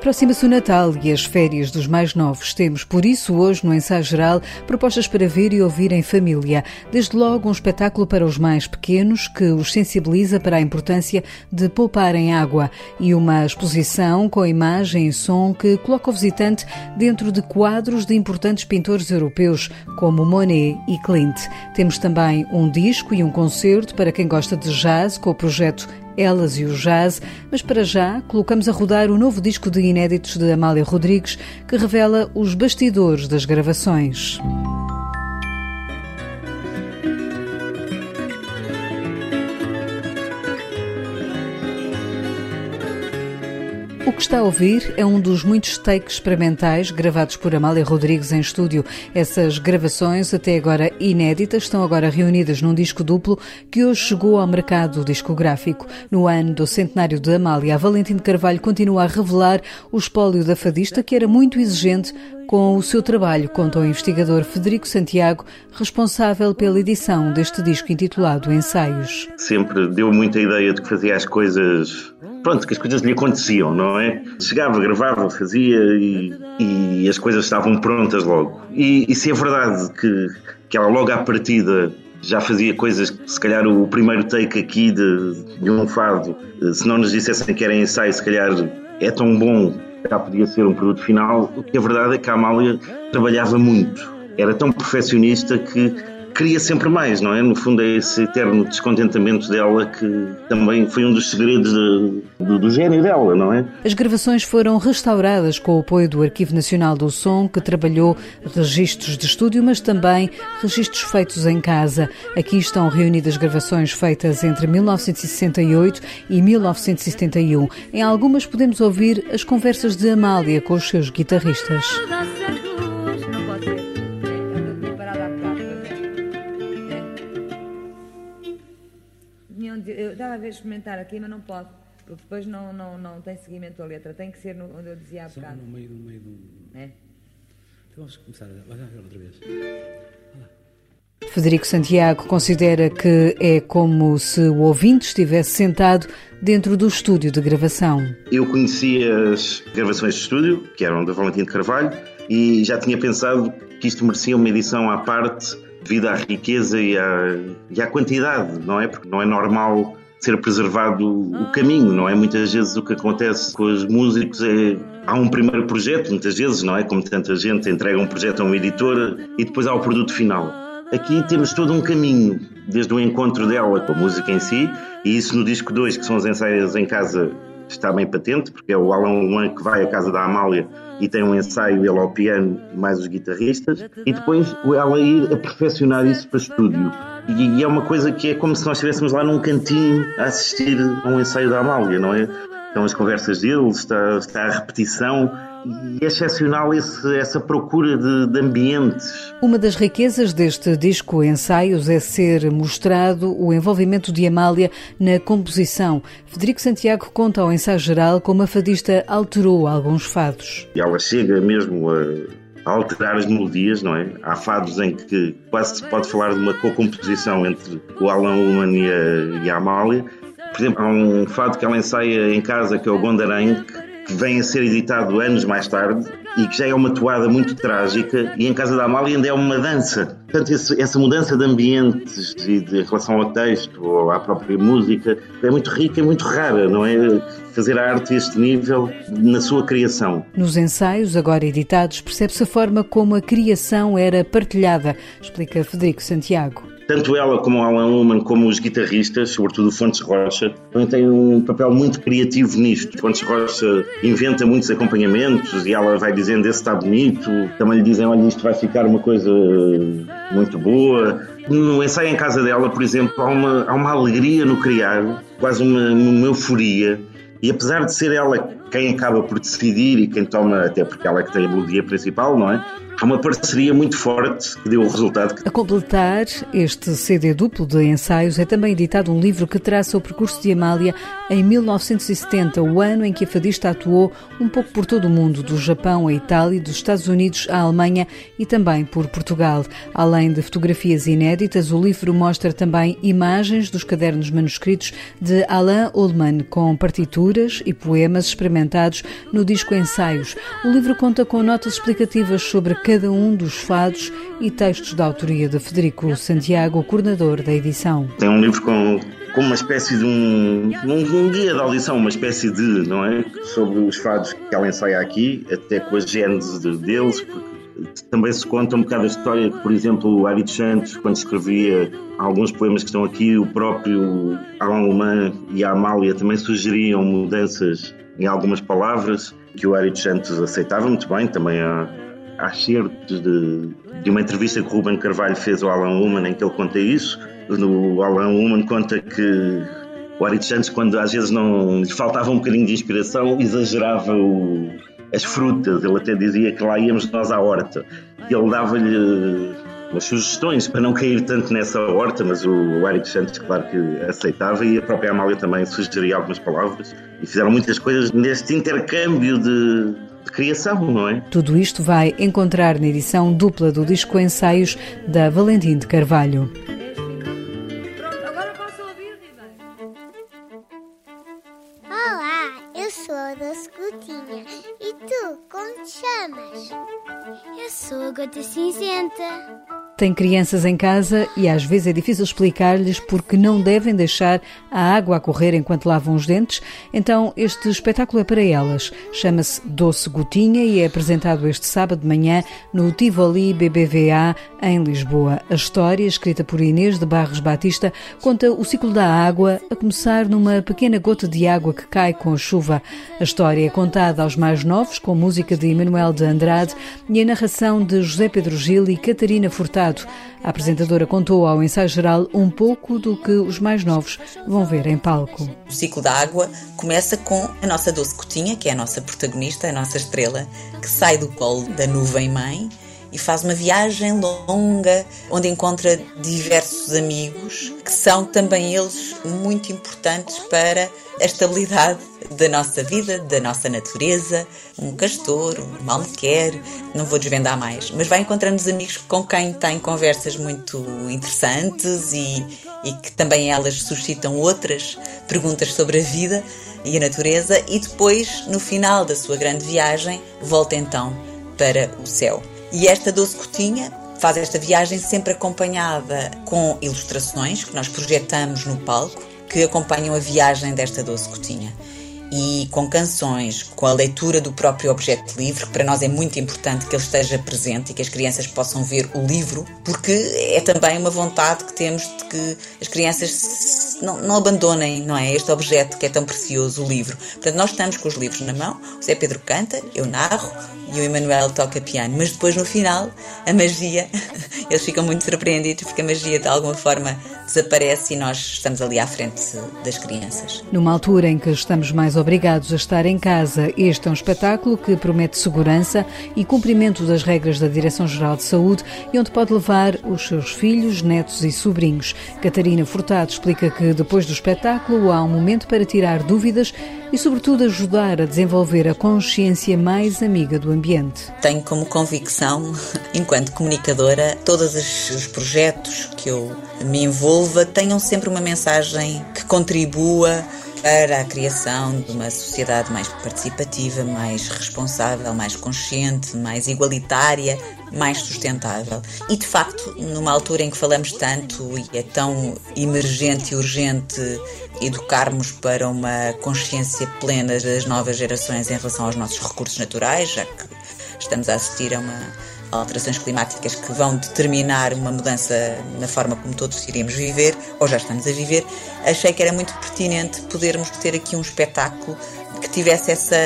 Aproxima-se o Natal e as férias dos mais novos. Temos, por isso, hoje no ensaio geral, propostas para ver e ouvir em família. Desde logo, um espetáculo para os mais pequenos que os sensibiliza para a importância de poupar em água e uma exposição com imagem e som que coloca o visitante dentro de quadros de importantes pintores europeus como Monet e Klimt. Temos também um disco e um concerto para quem gosta de jazz com o projeto elas e o Jazz, mas para já colocamos a rodar o novo disco de inéditos de Amália Rodrigues, que revela os bastidores das gravações. O que está a ouvir é um dos muitos takes experimentais gravados por Amália Rodrigues em estúdio. Essas gravações, até agora inéditas, estão agora reunidas num disco duplo que hoje chegou ao mercado discográfico. No ano do centenário de Amália, Valentim de Carvalho continua a revelar o espólio da fadista, que era muito exigente com o seu trabalho, conta o investigador Federico Santiago, responsável pela edição deste disco intitulado Ensaios. Sempre deu muita ideia de que fazia as coisas pronto, que as coisas lhe aconteciam, não é? Chegava, gravava, fazia e, e as coisas estavam prontas logo. E, e se é verdade que, que ela logo à partida já fazia coisas se calhar o primeiro take aqui de, de um fado, se não nos dissessem que era ensaio, se calhar é tão bom já podia ser um produto final. O que é verdade é que a Amália trabalhava muito, era tão perfeccionista que queria sempre mais, não é? No fundo, é esse eterno descontentamento dela que também foi um dos segredos de, do, do gênio dela, não é? As gravações foram restauradas com o apoio do Arquivo Nacional do Som, que trabalhou registros de estúdio, mas também registros feitos em casa. Aqui estão reunidas gravações feitas entre 1968 e 1971. Em algumas podemos ouvir as conversas de Amália com os seus guitarristas. Eu estava a ver experimentar aqui, mas não pode, porque depois não, não, não tem seguimento a letra. Tem que ser no, onde eu dizia há bocado. no meio, no meio do. É? Então vamos começar a. Vai outra vez. Federico Santiago considera que é como se o ouvinte estivesse sentado dentro do estúdio de gravação. Eu conhecia as gravações de estúdio, que eram da Valentim de Carvalho, e já tinha pensado que isto merecia uma edição à parte devido à riqueza e à, e à quantidade, não é? Porque não é normal ser preservado o caminho, não é? Muitas vezes o que acontece com os músicos é há um primeiro projeto, muitas vezes, não é? Como tanta gente entrega um projeto a uma editora e depois há o produto final. Aqui temos todo um caminho, desde o encontro dela com a música em si, e isso no disco 2, que são os ensaios em casa, está bem patente, porque é o Alan Luan que vai à casa da Amália e tem um ensaio, ele ao piano, mais os guitarristas, e depois ela ir a perfeccionar isso para estúdio. E, é uma coisa que é como se nós estivéssemos lá num cantinho a assistir a um ensaio da Amália, não é? Estão as conversas dele, está, está a repetição e é excepcional esse, essa procura de, de, ambientes. Uma das riquezas deste disco Ensaios é ser mostrado o envolvimento de Amália na composição. Federico Santiago conta ao ensaio geral como a fadista alterou alguns fados. E ela chega mesmo a, a alterar as melodias, não é? Há fados em que quase se pode falar de uma co-composição entre o Alan Ullman e a, e a Amália. Por exemplo, há um fado que ela ensaia em casa que é o Gondarangue, que vem a ser editado anos mais tarde e que já é uma toada muito trágica e em Casa da Amália ainda é uma dança. Portanto, esse, essa mudança de ambientes e de relação ao texto ou à própria música é muito rica e muito rara, não é? Fazer a arte a este nível na sua criação. Nos ensaios, agora editados, percebe-se a forma como a criação era partilhada, explica Federico Santiago tanto ela como Alan Ullman, como os guitarristas, sobretudo o Fontes Rocha, também têm um papel muito criativo nisto. Fontes Rocha inventa muitos acompanhamentos e ela vai dizendo esse está bonito, também lhe dizem, olha, isto vai ficar uma coisa muito boa. No ensaio em casa dela, por exemplo, há uma, há uma alegria no criar, quase uma, uma euforia. E apesar de ser ela quem acaba por decidir e quem toma, até porque ela é que tem a melodia principal, não é? Há uma parceria muito forte que deu o resultado. A completar este CD duplo de ensaios é também editado um livro que traça o percurso de Amália em 1970, o ano em que a fadista atuou um pouco por todo o mundo, do Japão à Itália, dos Estados Unidos à Alemanha e também por Portugal. Além de fotografias inéditas, o livro mostra também imagens dos cadernos manuscritos de Alain Ullmann, com partituras e poemas experimentados no disco Ensaios. O livro conta com notas explicativas sobre cada um dos fados e textos da autoria de Federico Santiago, coordenador da edição. Tem um livro com como uma espécie de um, um, um, guia de audição, uma espécie de, não é? Sobre os fados que ela ensaia aqui, até com a gênese deles, porque também se conta um bocado a história por exemplo, o Ari Santos, quando escrevia alguns poemas que estão aqui, o próprio Alain Leman e a Amália também sugeriam mudanças em algumas palavras que o Ari Santos aceitava muito bem, também há há certos de, de uma entrevista que Ruben Carvalho fez ao Alan Ullman em que ele conta isso. O Alan Ullman conta que o Arit Santos, quando às vezes não lhe faltava um bocadinho de inspiração, exagerava o, as frutas. Ele até dizia que lá íamos nós à horta. E ele dava-lhe umas sugestões para não cair tanto nessa horta, mas o, o Santos, claro que aceitava, e a própria Amália também sugeria algumas palavras. E fizeram muitas coisas neste intercâmbio de, de criação, não é? Tudo isto vai encontrar na edição dupla do disco Ensaios da Valentim de Carvalho. Pronto, agora posso ouvir, Olá, eu sou a Doce Gotinha. E tu, como te chamas? Eu sou a Gota Cinzenta. Tem crianças em casa e às vezes é difícil explicar-lhes porque não devem deixar a água a correr enquanto lavam os dentes. Então, este espetáculo é para elas. Chama-se Doce Gotinha e é apresentado este sábado de manhã no Tivoli BBVA em Lisboa. A história, escrita por Inês de Barros Batista, conta o ciclo da água, a começar numa pequena gota de água que cai com a chuva. A história é contada aos mais novos, com música de Emanuel de Andrade e a narração de José Pedro Gil e Catarina Furtado. A apresentadora contou ao ensaio geral um pouco do que os mais novos vão ver em palco. O ciclo da água começa com a nossa doce cotinha, que é a nossa protagonista, a nossa estrela, que sai do colo da nuvem mãe e faz uma viagem longa onde encontra diversos amigos que são também eles muito importantes para a estabilidade da nossa vida, da nossa natureza, um castor, um malmequer, não vou desvendar mais, mas vai encontrando os amigos com quem tem conversas muito interessantes e, e que também elas suscitam outras perguntas sobre a vida e a natureza. E depois, no final da sua grande viagem, volta então para o céu. E esta doce cotinha faz esta viagem sempre acompanhada com ilustrações que nós projetamos no palco que acompanham a viagem desta doce cotinha. E com canções, com a leitura do próprio objeto livre, que para nós é muito importante que ele esteja presente e que as crianças possam ver o livro, porque é também uma vontade que temos de que as crianças não, não abandonem não é, este objeto que é tão precioso, o livro. Portanto, nós estamos com os livros na mão, o Zé Pedro canta, eu narro e o Emanuel toca piano, mas depois no final, a magia, eles ficam muito surpreendidos porque a magia de alguma forma desaparece e nós estamos ali à frente das crianças. Numa altura em que estamos mais obrigados a estar em casa, este é um espetáculo que promete segurança e cumprimento das regras da Direção-Geral de Saúde e onde pode levar os seus filhos, netos e sobrinhos. Catarina Furtado explica que depois do espetáculo há um momento para tirar dúvidas e, sobretudo, ajudar a desenvolver a consciência mais amiga do ambiente. Tenho como convicção, enquanto comunicadora, todos os projetos que eu me envolva tenham sempre uma mensagem que contribua para a criação de uma sociedade mais participativa, mais responsável, mais consciente, mais igualitária, mais sustentável. E de facto, numa altura em que falamos tanto e é tão emergente e urgente educarmos para uma consciência plena das novas gerações em relação aos nossos recursos naturais, já que estamos a assistir a uma alterações climáticas que vão determinar uma mudança na forma como todos iríamos viver, ou já estamos a viver, achei que era muito pertinente podermos ter aqui um espetáculo que tivesse essa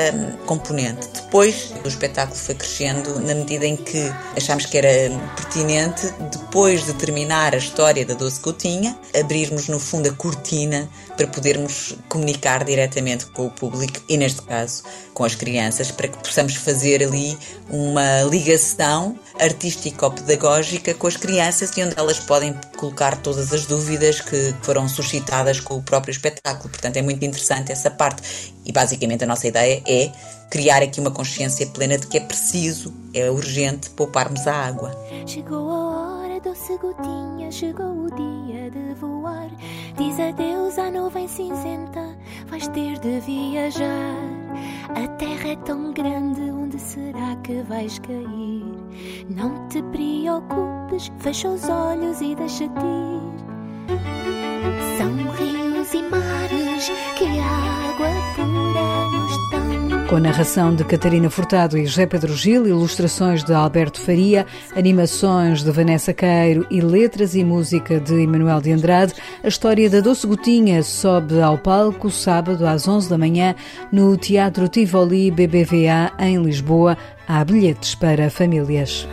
componente. Depois, o espetáculo foi crescendo na medida em que achámos que era pertinente, depois de terminar a história da Doce Coutinha, abrirmos no fundo a cortina para podermos comunicar diretamente com o público e, neste caso, com as crianças, para que possamos fazer ali uma ligação artístico-pedagógica com as crianças e onde elas podem colocar todas as dúvidas que foram suscitadas com o próprio espetáculo. Portanto, é muito interessante essa parte. E basicamente a nossa ideia é criar aqui uma consciência plena de que é preciso, é urgente pouparmos a água. Chegou a hora, doce gotinha, chegou o dia de voar. Diz adeus à nuvem cinzenta, vais ter de viajar. A terra é tão grande, onde será que vais cair? Não te preocupes, fecha os olhos e deixa-te ir. São rios e mares que Com narração de Catarina Furtado e José Pedro Gil, ilustrações de Alberto Faria, animações de Vanessa Queiro e letras e música de Emanuel de Andrade, a história da Doce Gotinha sobe ao palco sábado às 11 da manhã no Teatro Tivoli BBVA em Lisboa. Há bilhetes para famílias.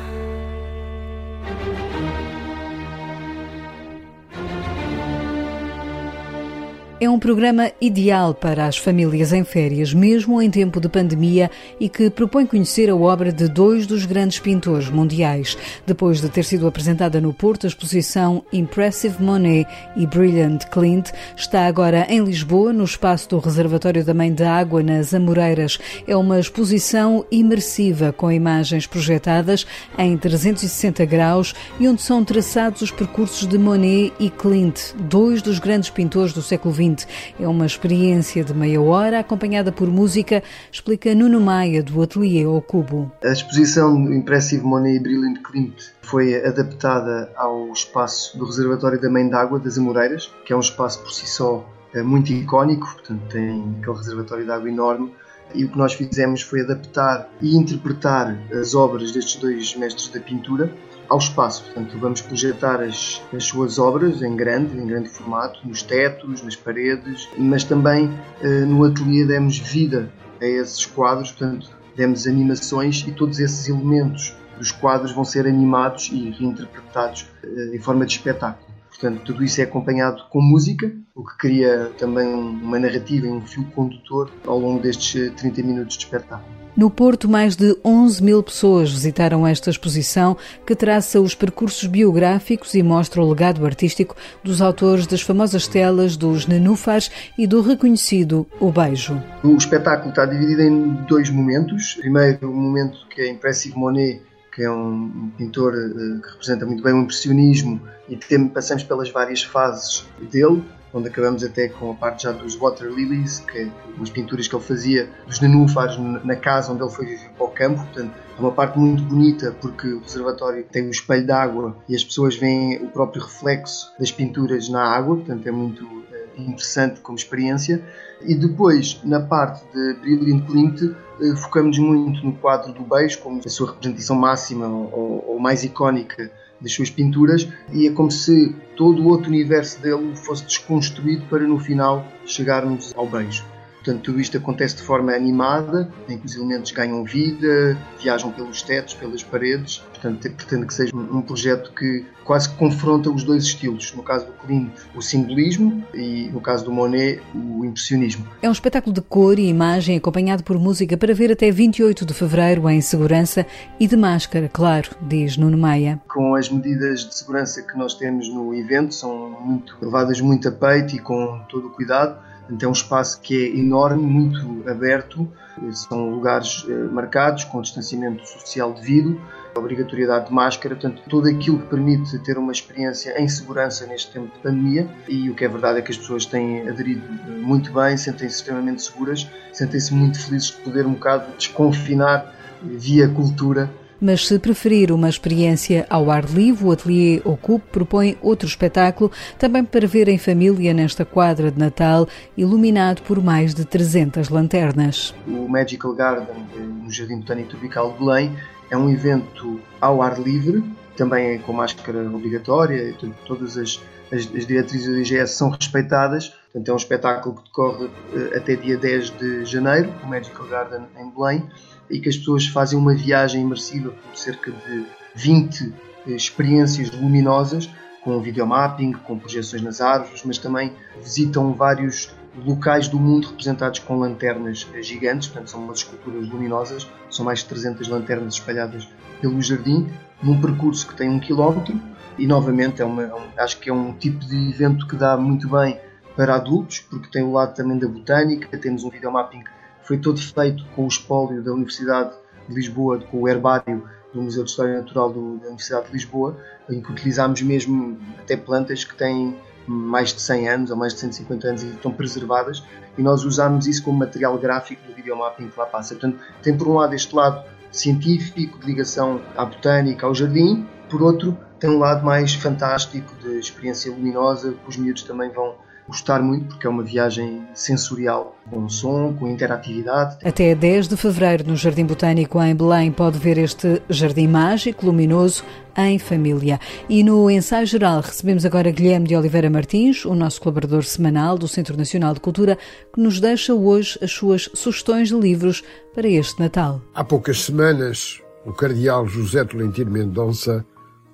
É um programa ideal para as famílias em férias, mesmo em tempo de pandemia, e que propõe conhecer a obra de dois dos grandes pintores mundiais. Depois de ter sido apresentada no Porto, a exposição Impressive Monet e Brilliant Clint está agora em Lisboa, no espaço do Reservatório da Mãe de Água, nas Amoreiras. É uma exposição imersiva, com imagens projetadas em 360 graus e onde são traçados os percursos de Monet e Clint, dois dos grandes pintores do século XX é uma experiência de meia hora acompanhada por música, explica Nuno Maia do Atelier ao Cubo. A exposição Impressive Monet e Brilliant Klimt foi adaptada ao espaço do Reservatório da Mãe d'Água das Amoreiras, que é um espaço por si só eh, muito icónico, portanto tem aquele reservatório de água enorme e o que nós fizemos foi adaptar e interpretar as obras destes dois mestres da pintura ao espaço. Portanto, vamos projetar as, as suas obras em grande, em grande formato, nos tetos, nas paredes, mas também eh, no ateliê demos vida a esses quadros, portanto, demos animações e todos esses elementos dos quadros vão ser animados e reinterpretados eh, em forma de espetáculo. Portanto, tudo isso é acompanhado com música, o que cria também uma narrativa e um fio condutor ao longo destes 30 eh, minutos de espetáculo. No Porto, mais de 11 mil pessoas visitaram esta exposição que traça os percursos biográficos e mostra o legado artístico dos autores das famosas telas dos nenúfares e do reconhecido O Beijo. O espetáculo está dividido em dois momentos. Primeiro, o momento que é Impressive Monet, que é um pintor eh, que representa muito bem o impressionismo e passamos pelas várias fases dele onde acabamos até com a parte já dos Water Lilies, que é umas pinturas que ele fazia dos nenúfares na casa onde ele foi viver para o campo. Portanto, é uma parte muito bonita porque o reservatório tem um espelho de água e as pessoas veem o próprio reflexo das pinturas na água, portanto é muito interessante como experiência. E depois, na parte de Brilliant Clint, eh, focamos muito no quadro do beijo como a sua representação máxima ou, ou mais icónica das suas pinturas e é como se todo o outro universo dele fosse desconstruído para no final chegarmos ao beijo. Portanto, tudo isto acontece de forma animada, em que os elementos ganham vida, viajam pelos tetos, pelas paredes. Portanto, pretendo que seja um projeto que quase que confronta os dois estilos. No caso do Klimt, o simbolismo e, no caso do Monet, o impressionismo. É um espetáculo de cor e imagem acompanhado por música para ver até 28 de fevereiro em segurança e de máscara, claro, diz Nuno Maia. Com as medidas de segurança que nós temos no evento, são muito levadas muito a peito e com todo o cuidado então é um espaço que é enorme, muito aberto, são lugares eh, marcados com distanciamento social devido, obrigatoriedade de máscara, portanto, tudo aquilo que permite ter uma experiência em segurança neste tempo de pandemia. E o que é verdade é que as pessoas têm aderido muito bem, sentem-se extremamente seguras, sentem-se muito felizes de poder um bocado desconfinar via cultura mas se preferir uma experiência ao ar livre, o Atelier Ocupe propõe outro espetáculo, também para ver em família nesta quadra de Natal, iluminado por mais de 300 lanternas. O Magical Garden, no Jardim Botânico Tropical de Belém, é um evento ao ar livre, também com máscara obrigatória, todas as, as, as diretrizes do IGS são respeitadas. Portanto, é um espetáculo que decorre eh, até dia 10 de janeiro, o Magical Garden em Belém e que as pessoas fazem uma viagem imersiva por cerca de 20 experiências luminosas com videomapping, com projeções nas árvores, mas também visitam vários locais do mundo representados com lanternas gigantes, portanto são umas esculturas luminosas, são mais de 300 lanternas espalhadas pelo jardim, num percurso que tem um quilómetro e novamente é uma, é acho que é um tipo de evento que dá muito bem para adultos, porque tem o lado também da botânica, temos um videomapping que foi todo feito com o espólio da Universidade de Lisboa, com o herbário do Museu de História Natural do, da Universidade de Lisboa, em que utilizámos mesmo até plantas que têm mais de 100 anos ou mais de 150 anos e estão preservadas e nós usámos isso como material gráfico do videomapping que lá passa. Portanto, tem por um lado este lado científico, de ligação à botânica, ao jardim, por outro, tem um lado mais fantástico de experiência luminosa que os miúdos também vão gostar muito porque é uma viagem sensorial, com som, com interatividade. Até 10 de fevereiro, no Jardim Botânico em Belém, pode ver este jardim mágico, luminoso, em família. E no ensaio geral recebemos agora Guilherme de Oliveira Martins, o nosso colaborador semanal do Centro Nacional de Cultura, que nos deixa hoje as suas sugestões de livros para este Natal. Há poucas semanas, o cardeal José Tolentino Mendonça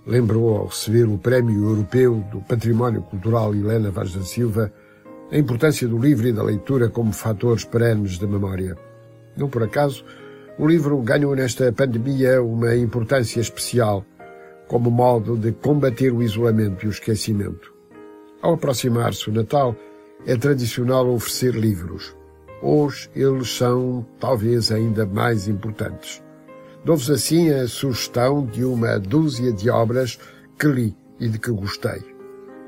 lembrou ao receber o Prémio Europeu do Património Cultural Helena Vaz da Silva a importância do livro e da leitura como fatores perenes da memória. Não por acaso, o livro ganhou nesta pandemia uma importância especial como modo de combater o isolamento e o esquecimento. Ao aproximar-se o Natal, é tradicional oferecer livros. Hoje eles são talvez ainda mais importantes. Dou-vos assim a sugestão de uma dúzia de obras que li e de que gostei.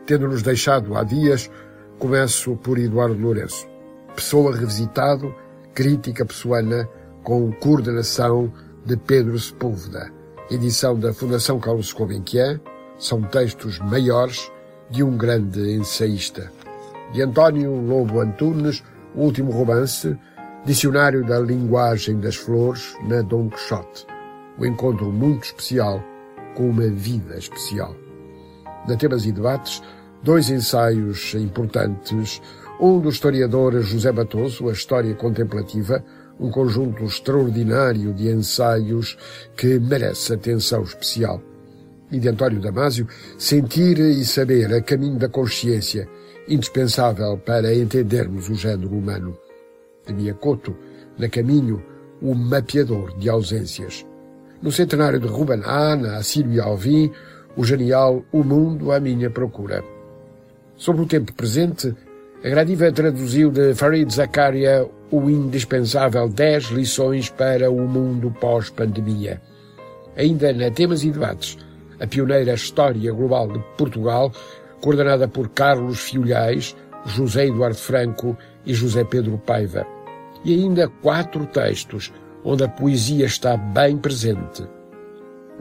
Tendo-nos deixado há dias, começo por Eduardo Lourenço. Pessoa revisitado, crítica pessoana, com coordenação de Pedro Sepúlveda. Edição da Fundação Carlos Gulbenkian. São textos maiores de um grande ensaísta. De António Lobo Antunes, o último romance, Dicionário da Linguagem das Flores, na Dom Quixote. Um encontro muito especial com uma vida especial. Na Temas e Debates, dois ensaios importantes. Um do historiador José Batoso, A História Contemplativa, um conjunto extraordinário de ensaios que merece atenção especial. E de António Damásio, Sentir e Saber a Caminho da Consciência, indispensável para entendermos o género humano de Miyakoto, na caminho, o mapeador de ausências. No centenário de Ruben Hahn, a Sílvia Alvim, o genial O Mundo à Minha Procura. Sobre o tempo presente, a Gradiva traduziu de Farid Zakaria o indispensável 10 lições para o mundo pós-pandemia. Ainda na Temas e Debates, a pioneira História Global de Portugal, coordenada por Carlos Fiolhais, José Eduardo Franco e José Pedro Paiva. E ainda quatro textos onde a poesia está bem presente.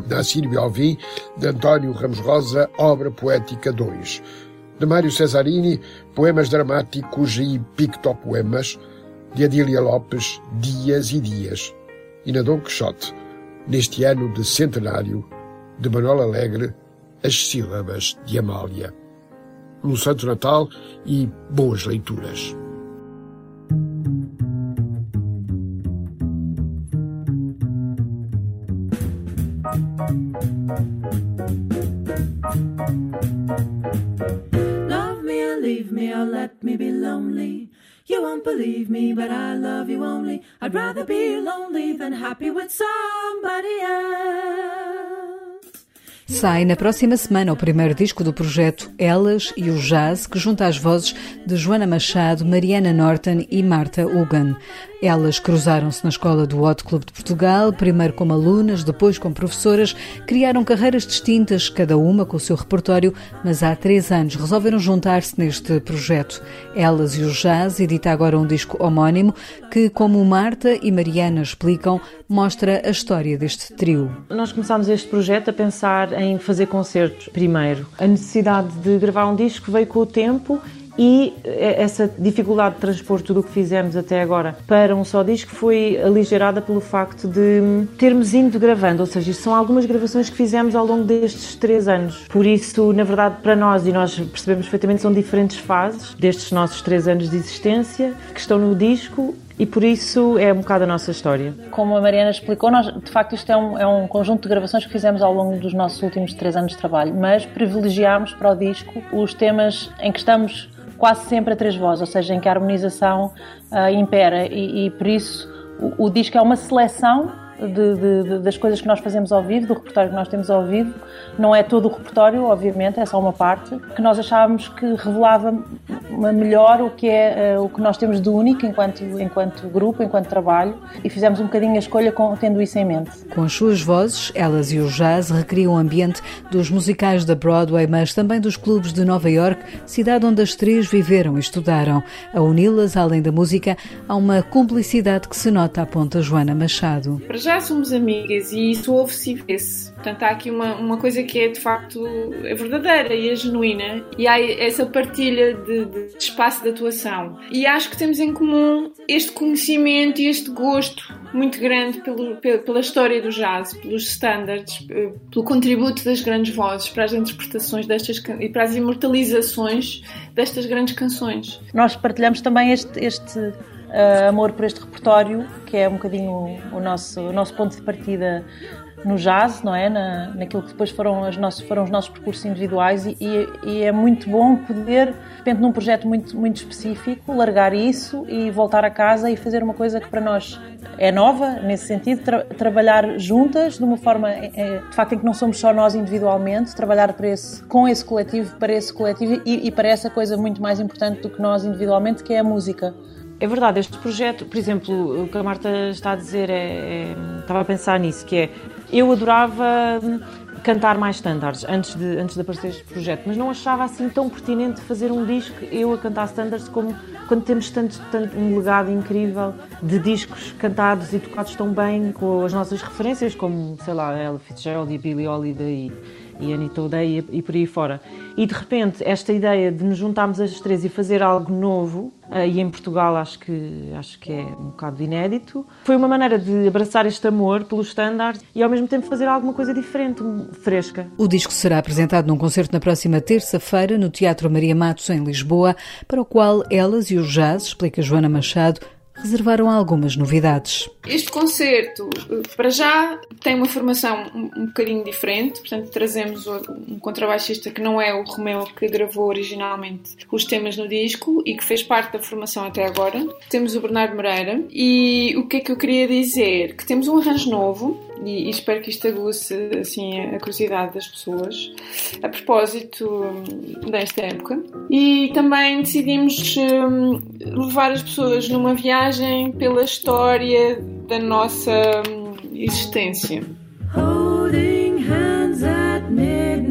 Da Sílvia Alvim, de António Ramos Rosa, Obra Poética 2. De Mário Cesarini, Poemas Dramáticos e Pictopoemas. De Adília Lopes, Dias e Dias. E na Dom Quixote, neste ano de centenário, de Manuel Alegre, As Sílabas de Amália. Um Santo Natal e boas leituras. Love me leave me or let me be lonely. You won't believe me, but I love you only. I'd rather be lonely than happy with somebody else. Sai na próxima semana o primeiro disco do projeto Elas e o Jazz, que junta as vozes de Joana Machado, Mariana Norton e Marta Hugan. Elas cruzaram-se na escola do Hot Club de Portugal, primeiro como alunas, depois como professoras, criaram carreiras distintas, cada uma com o seu repertório, mas há três anos resolveram juntar-se neste projeto. Elas e o Jazz edita agora um disco homónimo que, como Marta e Mariana explicam, mostra a história deste trio. Nós começámos este projeto a pensar em fazer concertos primeiro. A necessidade de gravar um disco veio com o tempo e essa dificuldade de transpor tudo o que fizemos até agora para um só disco foi aligerada pelo facto de termos ido gravando, ou seja, são algumas gravações que fizemos ao longo destes três anos. Por isso, na verdade, para nós, e nós percebemos perfeitamente, são diferentes fases destes nossos três anos de existência que estão no disco e por isso é um bocado a nossa história. Como a Mariana explicou, nós, de facto isto é um, é um conjunto de gravações que fizemos ao longo dos nossos últimos três anos de trabalho, mas privilegiámos para o disco os temas em que estamos quase sempre a três vozes, ou seja, em que a harmonização uh, impera e, e por isso o, o disco é uma seleção de, de, das coisas que nós fazemos ao vivo, do repertório que nós temos ao vivo. Não é todo o repertório, obviamente, é só uma parte, que nós achávamos que revelava melhor o que é uh, o que nós temos de único enquanto, enquanto grupo, enquanto trabalho, e fizemos um bocadinho a escolha com, tendo isso em mente. Com as suas vozes, elas e o jazz recriam o ambiente dos musicais da Broadway, mas também dos clubes de Nova York, cidade onde as três viveram e estudaram. A uni-las, além da música, há uma cumplicidade que se nota, aponta Joana Machado. Para já somos amigas e isso ouve-se e vê-se. Portanto, há aqui uma, uma coisa que é de facto é verdadeira e é genuína, e há essa partilha de, de espaço de atuação. E acho que temos em comum este conhecimento e este gosto muito grande pelo, pela história do jazz, pelos standards, pelo contributo das grandes vozes para as interpretações destas e para as imortalizações destas grandes canções. Nós partilhamos também este, este uh, amor por este repertório, que é um bocadinho o nosso, o nosso ponto de partida no jazz, não é? Na, naquilo que depois foram, as nossos, foram os nossos percursos individuais e, e, e, é muito bom poder, de repente, num projeto muito, muito específico, largar isso e voltar a casa e fazer uma coisa que para nós é nova, nesse sentido, tra trabalhar juntas de uma forma, é, é, de facto, em que não somos só nós individualmente, trabalhar para esse, com esse coletivo, para esse coletivo e, e para essa coisa muito mais importante do que nós individualmente, que é a música. É verdade, este projeto, por exemplo, o que a Marta está a dizer, é, é, estava a pensar nisso, que é, eu adorava cantar mais standards antes de, antes de aparecer este projeto, mas não achava assim tão pertinente fazer um disco eu a cantar standards como quando temos tanto, tanto um legado incrível de discos cantados e tocados tão bem com as nossas referências, como, sei lá, Ella Fitzgerald e Billie Holiday e, Anita O'Day e, por aí fora. E de repente, esta ideia de nos juntarmos as três e fazer algo novo, uh, e em Portugal acho que, acho que é um bocado inédito, foi uma maneira de abraçar este amor pelos standards e ao mesmo tempo fazer alguma coisa diferente, fresca. O disco será apresentado num concerto na próxima terça-feira no Teatro Maria Matos, em Lisboa, para o qual elas e o jazz, explica Joana Machado, reservaram algumas novidades. Este concerto, para já, tem uma formação um, um bocadinho diferente, portanto, trazemos um contrabaixista que não é o Romeu que gravou originalmente os temas no disco e que fez parte da formação até agora. Temos o Bernardo Moreira e o que é que eu queria dizer? Que temos um arranjo novo e, e espero que isto aguce assim, a curiosidade das pessoas a propósito hum, desta época. E também decidimos um, levar as pessoas numa viagem pela história da nossa um, existência. Holding hands at midnight,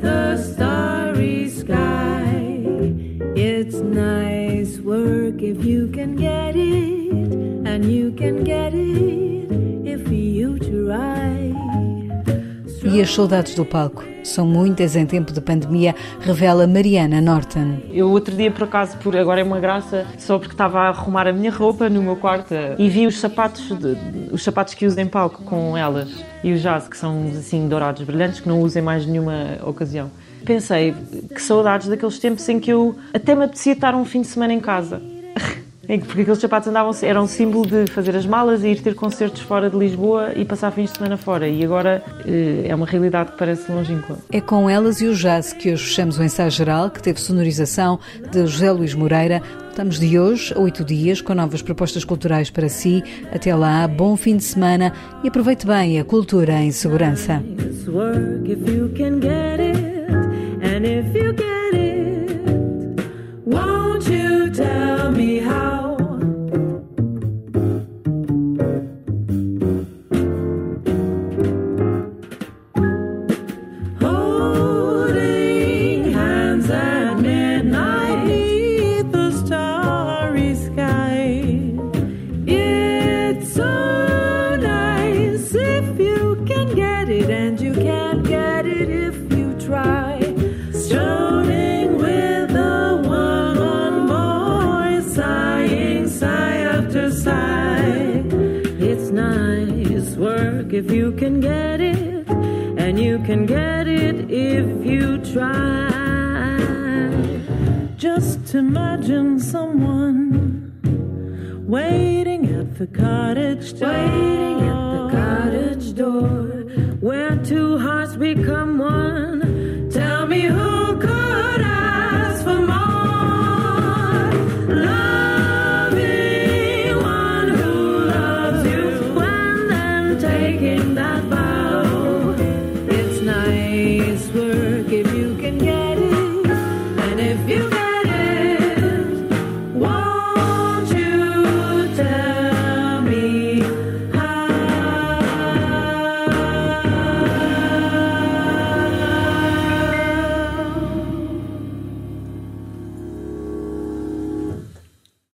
the starry sky. It's nice work if you can get it, E as saudades do palco são muitas em tempo de pandemia, revela Mariana Norton. Eu outro dia, por acaso, por agora é uma graça, só porque estava a arrumar a minha roupa no meu quarto e vi os sapatos, de, os sapatos que uso em palco com elas e os jazz, que são assim dourados, brilhantes, que não usem mais nenhuma ocasião. Pensei que saudades daqueles tempos em que eu até me apetecia estar um fim de semana em casa porque aqueles sapatos andavam, eram símbolo de fazer as malas e ir ter concertos fora de Lisboa e passar fins de semana fora. E agora eh, é uma realidade que parece longínqua. É com elas e o jazz que hoje fechamos o ensaio geral, que teve sonorização de José Luís Moreira. Estamos de hoje a oito dias com novas propostas culturais para si. Até lá, bom fim de semana e aproveite bem a cultura em segurança. Imagine someone waiting at the cottage door, waiting at the cottage door, where two hearts become one. Tell me who.